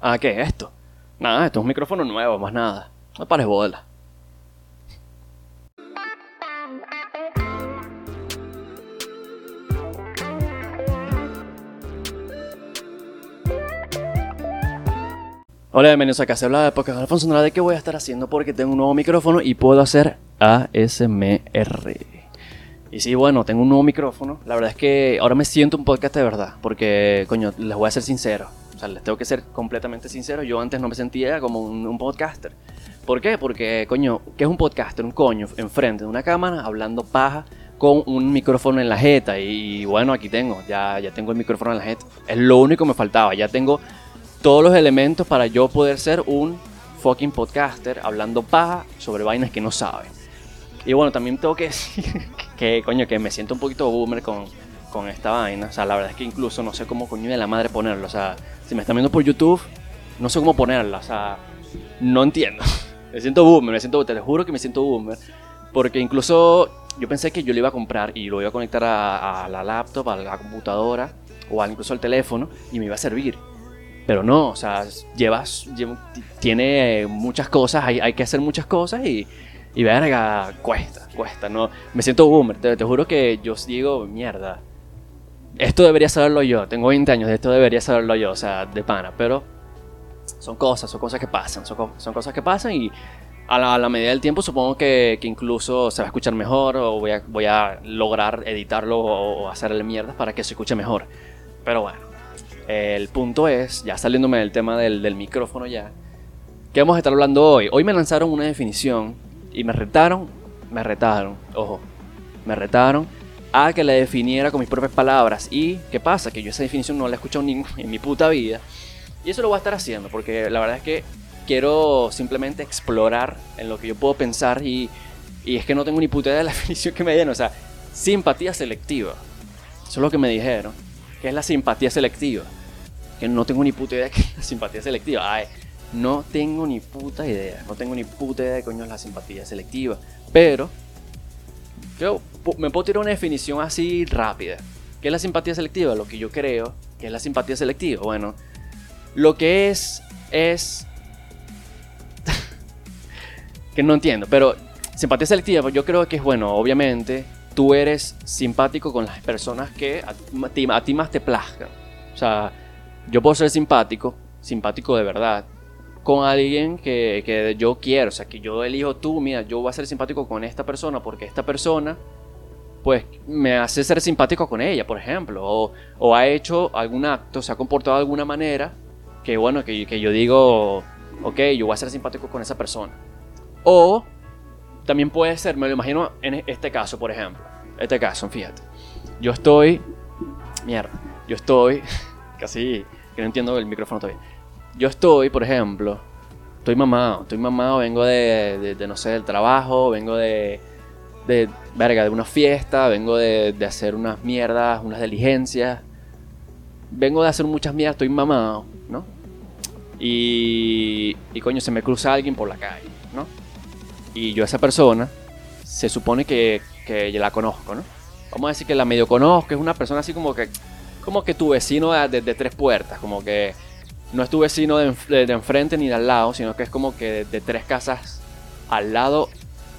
Ah, ¿qué es esto? Nada, esto es un micrófono nuevo, más nada. No pares bola. Hola, bienvenidos a Casa Habla de Podcast Alfonso Nada de qué voy a estar haciendo porque tengo un nuevo micrófono y puedo hacer ASMR. Y sí, bueno, tengo un nuevo micrófono. La verdad es que ahora me siento un podcast de verdad porque, coño, les voy a ser sincero. O sea, les tengo que ser completamente sincero. Yo antes no me sentía como un, podcaster. ¿Por qué? Porque, coño, ¿qué es un podcaster? Un coño enfrente de una cámara hablando paja con un micrófono en la jeta. Y, bueno, aquí tengo, ya, ya tengo el micrófono en la jeta. Es lo único que me faltaba. Ya tengo todos los elementos para yo poder ser un fucking podcaster hablando paja sobre vainas que no saben. Y bueno, también tengo que decir que, coño, que me siento un poquito boomer con, con esta vaina. O sea, la verdad es que incluso no sé cómo coño de la madre ponerlo. O sea, si me están viendo por YouTube, no sé cómo ponerla. O sea, no entiendo. Me siento boomer, me siento, te lo juro que me siento boomer. Porque incluso yo pensé que yo lo iba a comprar y lo iba a conectar a, a la laptop, a la computadora o incluso al teléfono y me iba a servir. Pero no, o sea, llevas, lleva- tiene muchas cosas, hay, hay que hacer muchas cosas y, y verga, cuesta, cuesta, no, me siento boomer, te, juro que yo digo, mierda, esto debería saberlo yo, tengo 20 años, esto debería saberlo yo, o sea, de pana, pero son cosas, son cosas que pasan, son, co- son cosas que pasan y a la, medida del tiempo supongo que, incluso se va a escuchar mejor o voy a, voy a lograr editarlo o, o hacerle mierdas para que se escuche mejor. Pero bueno, el punto es, ya saliéndome del tema del, del micrófono ya, ¿qué vamos a estar hablando hoy? Hoy me lanzaron una definición y me retaron, me retaron, ojo, me retaron a que la definiera con mis propias palabras. ¿Y qué pasa? Que yo esa definición no la he escuchado en mi puta vida. Y eso lo voy a estar haciendo porque la verdad es que quiero simplemente explorar en lo que yo puedo pensar y, y es que no tengo ni puta idea de la definición que me dieron. O sea, simpatía selectiva. Eso es lo que me dijeron. ¿Qué es la simpatía selectiva? Que no tengo ni puta idea de qué es la simpatía selectiva. Ay, no tengo ni puta idea. No tengo ni puta idea de coño es la simpatía selectiva. Pero yo me puedo tirar una definición así rápida. ¿Qué es la simpatía selectiva? Lo que yo creo que es la simpatía selectiva. Bueno, lo que es es que no entiendo, pero simpatía selectiva pues yo creo que es bueno, obviamente tú eres simpático con las personas que a, ti- a ti más te plazcan. O sea, yo puedo ser simpático, simpático de verdad, con alguien que, que yo quiero, o sea, que yo elijo tú, mira, yo voy a ser simpático con esta persona porque esta persona, pues, me hace ser simpático con ella, por ejemplo, o, ha hecho algún acto, se ha comportado de alguna manera que, bueno, que, que yo digo, ok, yo voy a ser simpático con esa persona. O también puede ser, me lo imagino en este caso, por ejemplo, este caso, fíjate, yo estoy, mierda, yo estoy, casi, que no entiendo el micrófono todavía. Yo estoy, por ejemplo, estoy mamado, estoy mamado, vengo de, de, no sé, del trabajo, vengo de, de, verga, de una fiesta, vengo de, hacer unas mierdas, unas diligencias, vengo de hacer muchas mierdas, estoy mamado, ¿no? Y, y coño, se me cruza alguien por la calle, ¿no? Y yo a esa persona, se supone que, que la conozco, ¿no? Vamos a decir que la medio conozco, es una persona así como que, como que tu vecino de- de tres puertas, como que no es tu vecino de, enf- de- de enfrente ni de al lado, sino que es como que de, tres casas al lado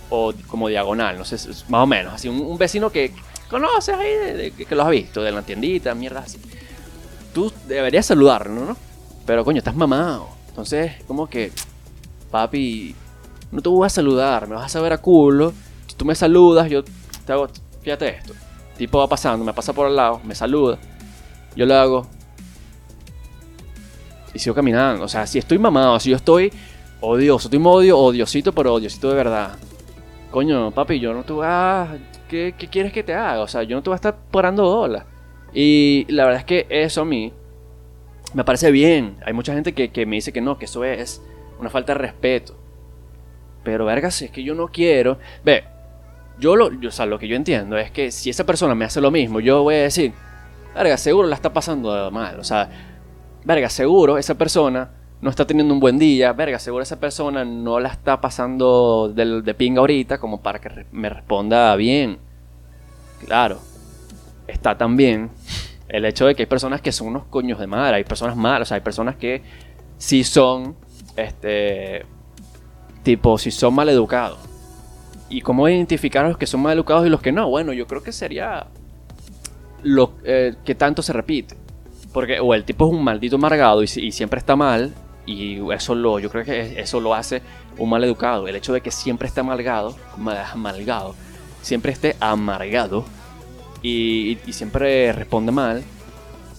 o como diagonal, no sé, más o menos, así un, vecino que conoces ahí, que lo has visto, de la tiendita, mierda así. Tú deberías saludarlo, ¿no? Pero coño, estás mamado. Entonces, como que, papi, no te voy a saludar, me vas a saber a culo. Si tú me saludas, yo te hago, fíjate esto. Tipo va pasando, me pasa por al lado, me saluda. Yo le hago. Y sigo caminando. O sea, si estoy mamado, si yo estoy odioso, estoy odio, odiosito, pero odiosito de verdad. Coño, papi, yo no te voy a. ¿Qué, qué quieres que te haga? O sea, yo no te voy a estar parando bola. Y la verdad es que eso a mí me parece bien. Hay mucha gente que, que me dice que no, que eso es una falta de respeto. Pero, verga, si es que yo no quiero. Ve, yo lo, yo, o sea, lo que yo entiendo es que si esa persona me hace lo mismo, yo voy a decir, verga, seguro la está pasando mal. O sea, verga, seguro esa persona no está teniendo un buen día. Verga, seguro esa persona no la está pasando de, de pinga ahorita como para que me responda bien. Claro, está también el hecho de que hay personas que son unos coños de madre, hay personas malas, o sea, hay personas que si son, este, tipo, si son mal educados. ¿Y cómo identificar a los que son mal educados y los que no? Bueno, yo creo que sería lo eh, que tanto se repite. Porque o el tipo es un maldito amargado y, siempre está mal, y eso lo, yo creo que eso lo hace un mal educado. El hecho de que siempre esté amargado, amargado, siempre esté amargado y, siempre responde mal.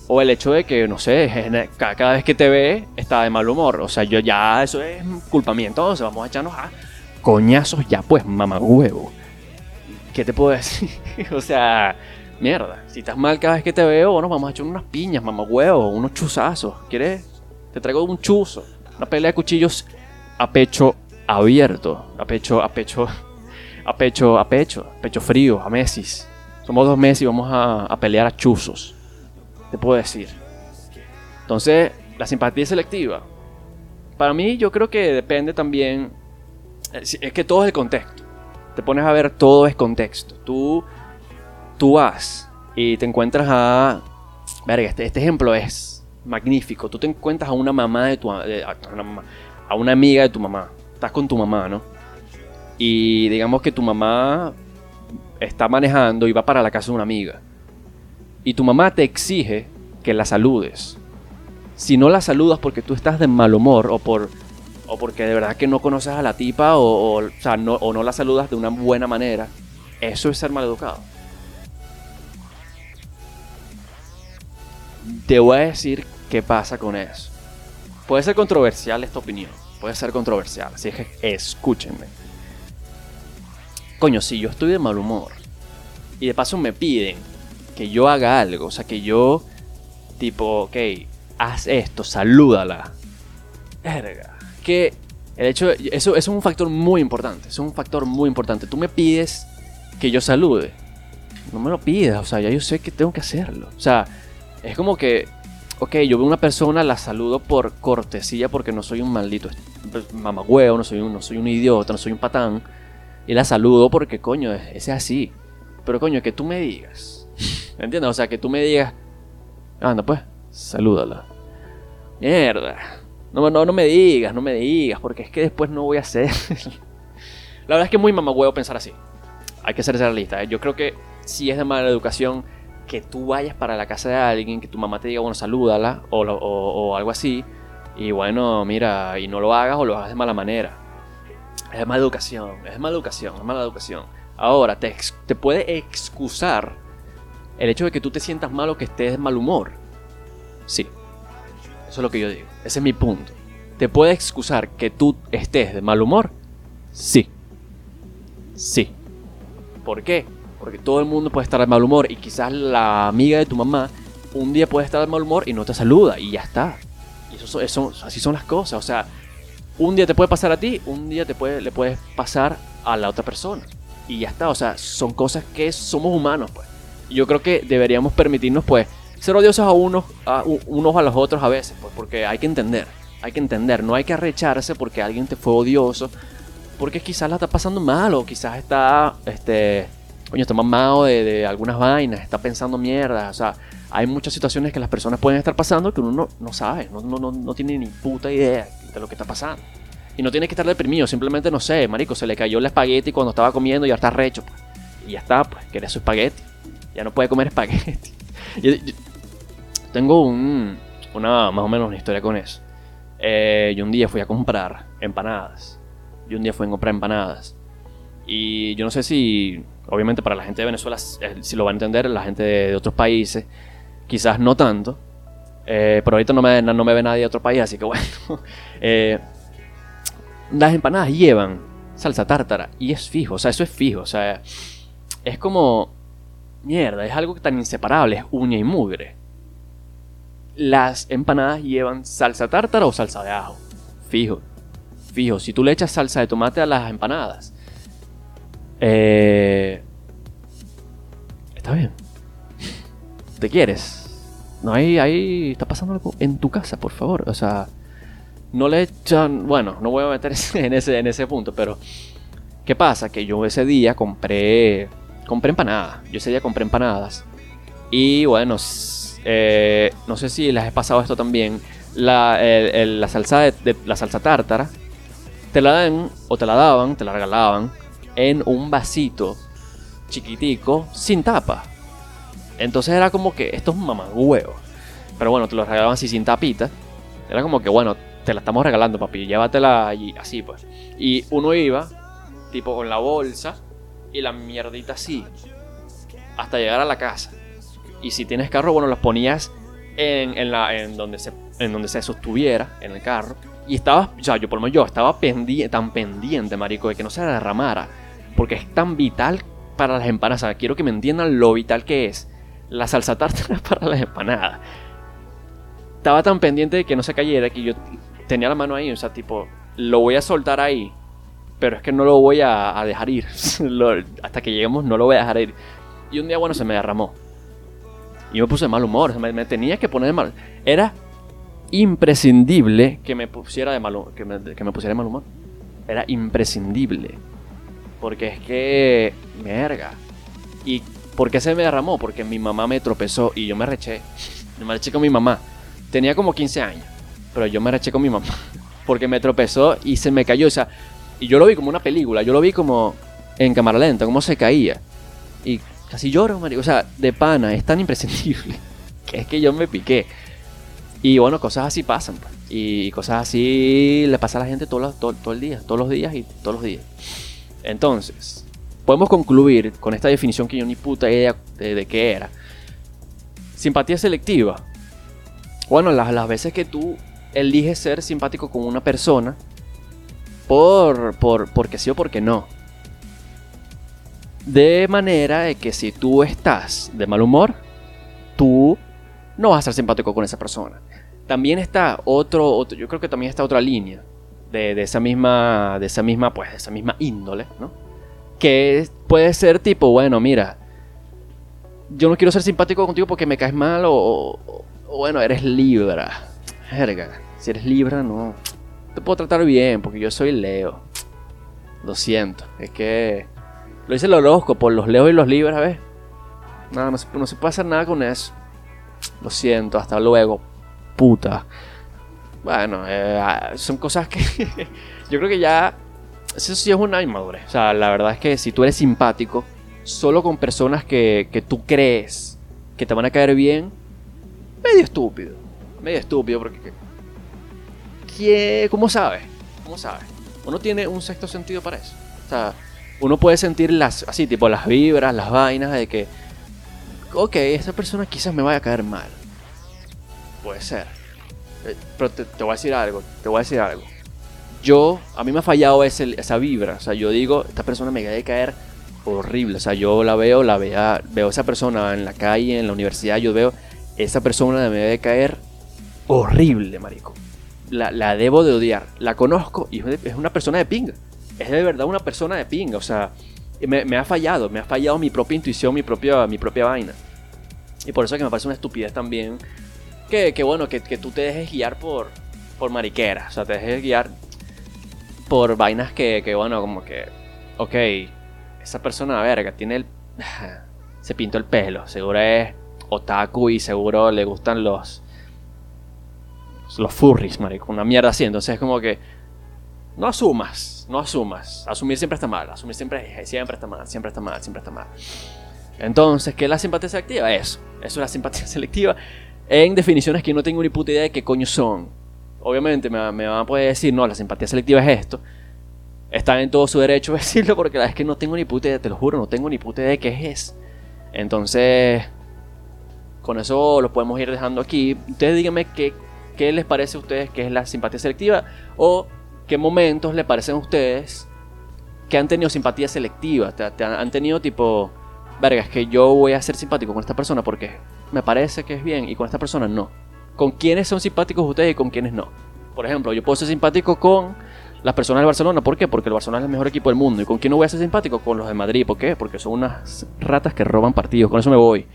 O el hecho de que, no sé, cada, vez que te ve está de mal humor. O sea, yo ya, eso es culpa mía. Entonces vamos a echarnos a coñazos ya, pues, mamá huevo. ¿Qué te puedo decir? o sea, mierda. Si estás mal cada vez que te veo, bueno, vamos a echar unas piñas, mamá huevo, unos chuzazos. ¿Quieres? Te traigo un chuzo. Una pelea de cuchillos a pecho abierto. A pecho, a pecho, a pecho, a pecho. A pecho frío, a Messi. Somos dos meses y vamos a, pelear a chuzos. Te puedo decir. Entonces, la simpatía selectiva. Para mí, yo creo que depende también. Es que todo es el contexto. Te pones a ver, todo es contexto. Tú, tú vas y te encuentras a. Verga, este, este ejemplo es magnífico. Tú te encuentras a una mamá de tu. a, una, amiga de tu mamá. Estás con tu mamá, ¿no? Y digamos que tu mamá está manejando y va para la casa de una amiga. Y tu mamá te exige que la saludes. Si no la saludas porque tú estás de mal humor o por o porque de verdad que no conoces a la tipa o, no, o no la saludas de una buena manera, eso es ser mal Te voy a decir qué pasa con eso. Puede ser controversial esta opinión, puede ser controversial, así que escúchenme coño, si yo estoy de mal humor y de paso me piden que yo haga algo, o sea, que yo, tipo, ok, haz esto, salúdala. Verga. Que el hecho, eso, eso es un factor muy importante, es un factor muy importante. Tú me pides que yo salude. No me lo pidas, o sea, ya yo sé que tengo que hacerlo. O sea, es como que, ok, yo veo una persona, la saludo por cortesía porque no soy un maldito mamagüeo, no soy un, no soy un idiota, no soy un patán y la saludo porque, coño, ese es así. Pero, coño, que tú me digas. ¿Me entiendes? O sea, que tú me digas. Anda, pues, salúdala. Mierda. No, no, no me digas, no me digas, porque es que después no voy a hacer. la verdad es que es muy mamagüeo pensar así. Hay que ser realista. ¿eh? Yo creo que si es de mala educación que tú vayas para la casa de alguien, que tu mamá te diga, bueno, salúdala, o, o algo así, y bueno, mira, y no lo hagas o lo hagas de mala manera. Es mala educación, es mala educación, es mala educación. Ahora, te, te puede excusar el hecho de que tú te sientas mal o que estés de mal humor. Sí, eso es lo que yo digo. Ese es mi punto. ¿Te puede excusar que tú estés de mal humor? Sí. Sí. ¿Por qué? Porque todo el mundo puede estar de mal humor y quizás la amiga de tu mamá un día puede estar de mal humor y no te saluda y ya está. Y eso, eso, así son las cosas. O sea, un día te puede pasar a ti, un día te puede, le puedes pasar a la otra persona. Y ya está, o sea, son cosas que somos humanos, pues. Y yo creo que deberíamos permitirnos, pues, ser odiosos a unos, a unos a los otros a veces, pues, porque hay que entender, hay que entender, no hay que arrecharse porque alguien te fue odioso, porque quizás la está pasando mal o quizás está, este, coño, está mamado de, de algunas vainas, está pensando mierda, o sea, hay muchas situaciones que las personas pueden estar pasando que uno no, no sabe, no, no, no, tiene ni puta idea de lo que está pasando. Y no tiene que estar deprimido, simplemente no sé, marico, se le cayó el espagueti cuando estaba comiendo y ya está recho. Pues. Y ya está, pues, quiere su espagueti. Ya no puede comer espagueti. tengo un, una, más o menos una historia con eso. Eh, yo un día fui a comprar empanadas. Yo un día fui a comprar empanadas. Y yo no sé si, obviamente para la gente de Venezuela, eh, si lo va a entender, la gente de otros países, quizás no tanto. Eh, pero ahorita no me, no me ve nadie de otro país, así que bueno. Eh, las empanadas llevan salsa tártara y es fijo, o sea, eso es fijo, o sea, es como... Mierda, es algo tan inseparable, es uña y mugre. Las empanadas llevan salsa tártara o salsa de ajo. Fijo, fijo. Si tú le echas salsa de tomate a las empanadas, eh, está bien. ¿Te quieres? No hay, ahí está pasando algo en tu casa, por favor. O sea, no le echan. Bueno, no voy a meter en ese, en ese punto, pero. ¿Qué pasa? Que yo ese día compré. Compré empanadas. Yo ese día compré empanadas. Y bueno, eh, no sé si les he pasado esto también. la, el- la salsa de, de- la salsa tártara, te la dan o te la daban, te la regalaban en un vasito chiquitico sin tapa. Entonces era como que esto es un. Pero bueno, te lo regalaban así sin tapita. Era como que bueno, te la estamos regalando, papi, llévatela y así pues. Y uno iba tipo con la bolsa y la mierdita así hasta llegar a la casa. Y si tienes carro, bueno, los ponías en, en la, en, donde se, en donde se sostuviera, en el carro. Y estaba, o sea, yo por lo menos yo estaba tan pendiente, marico, de que no se derramara. Porque es tan vital para las empanadas. Quiero que me entiendan lo vital que es la salsa tártara para las empanadas. Estaba tan pendiente de que no se cayera que yo tenía la mano ahí, o sea, tipo, lo voy a soltar ahí. Pero es que no lo voy a, dejar ir. Hasta que lleguemos no lo voy a dejar ir. Y un día, bueno, se me derramó. Y me puse de mal humor. Me, me tenía que poner de mal. Era imprescindible que me pusiera de mal que me pusiera de mal humor. Era imprescindible. Porque es que. Verga. ¿Y por qué se me derramó? Porque mi mamá me tropezó y yo me reché. Yo me reché con mi mamá. Tenía como 15 años. Pero yo me reché con mi mamá. Porque me tropezó y se me cayó. O sea, y yo lo vi como una película. Yo lo vi como en cámara lenta, cómo se caía. Y casi lloro, marico. O sea, de pana, es tan imprescindible. Que es que yo me piqué. Y bueno, cosas así pasan. pues. Y cosas así le pasa a la gente todo, todo el día. Todos los días y todos los días. Entonces, podemos concluir con esta definición que yo ni puta idea de, qué era. Simpatía selectiva. Bueno, las, las veces que tú eliges ser simpático con una persona por, por porque sí o porque no. De manera de que si tú estás de mal humor, tú no vas a ser simpático con esa persona. También está otro, otro- yo creo que también está otra línea de, de esa misma, de esa misma, pues, de esa misma índole, ¿no? Que puede ser tipo, bueno, mira, yo no quiero ser simpático contigo porque me caes mal o, o- bueno, eres libra. Verga, si eres libra, no. Te puedo tratar bien porque yo soy Leo. Lo siento, es que lo dice el horóscopo, los Leos y los Libras, ¿ves? Nada, no se, no se puede hacer nada con eso. Lo siento, hasta luego, puta. Bueno, eh, ah, son cosas que yo creo que ya eso sí es una inmadurez. O sea, la verdad es que si tú eres simpático solo con personas que, que tú crees que te van a caer bien, medio estúpido. Medio estúpido porque... ¿qué- ¿Cómo sabes? ¿Cómo sabes? Uno tiene un sexto sentido para eso. O sea, uno puede sentir las, así, tipo las vibras, las vainas de que, ok, esta persona quizás me vaya a caer mal. Puede ser. Eh, Pero te, te voy a decir algo, te voy a decir algo. Yo, a mí me ha fallado ese, esa vibra. O sea, yo digo, esta persona me debe caer horrible. O sea, yo la veo, la vea, veo esa persona en la calle, en la universidad, yo veo, esa persona me debe caer horrible, marico. La, la debo de odiar. La conozco y es una persona de pinga. Es de verdad una persona de pinga. O sea, me, me ha fallado, me ha fallado mi propia intuición, mi propia, mi propia vaina. Y por eso es que me parece una estupidez también que, bueno, que, tú te dejes guiar por, por mariqueras. O sea, te dejes guiar por vainas que, que bueno, como que, ok, esa persona, verga, tiene el... Se pintó el pelo, seguro es otaku y seguro le gustan los... Los furries, marico, una mierda así. Entonces es como que... No asumas, no asumas. Asumir siempre está mal, asumir siempre, siempre está mal, siempre está mal, siempre está mal. Entonces, ¿qué es la simpatía selectiva? Eso, eso es la simpatía selectiva en definiciones que no tengo ni puta idea de qué coño son. Obviamente me, van a poder decir, no, la simpatía selectiva es esto. Están en todo su derecho de decirlo porque la verdad es que no tengo ni puta idea, te lo juro, no tengo ni puta idea de qué es. Entonces, con eso lo podemos ir dejando aquí. Ustedes díganme qué, qué les parece a ustedes que es la simpatía selectiva o qué momentos les parecen a ustedes que han tenido simpatía selectiva. Te, te han, han tenido tipo, verga, es que yo voy a ser simpático con esta persona porque me parece que es bien y con esta persona no. ¿Con quiénes son simpáticos ustedes y con quiénes no? Por ejemplo, yo puedo ser simpático con las personas del Barcelona. ¿Por qué? Porque el Barcelona es el mejor equipo del mundo. ¿Y con quién no voy a ser simpático? Con los de Madrid. ¿Por qué? Porque son unas ratas que roban partidos. Con eso me voy.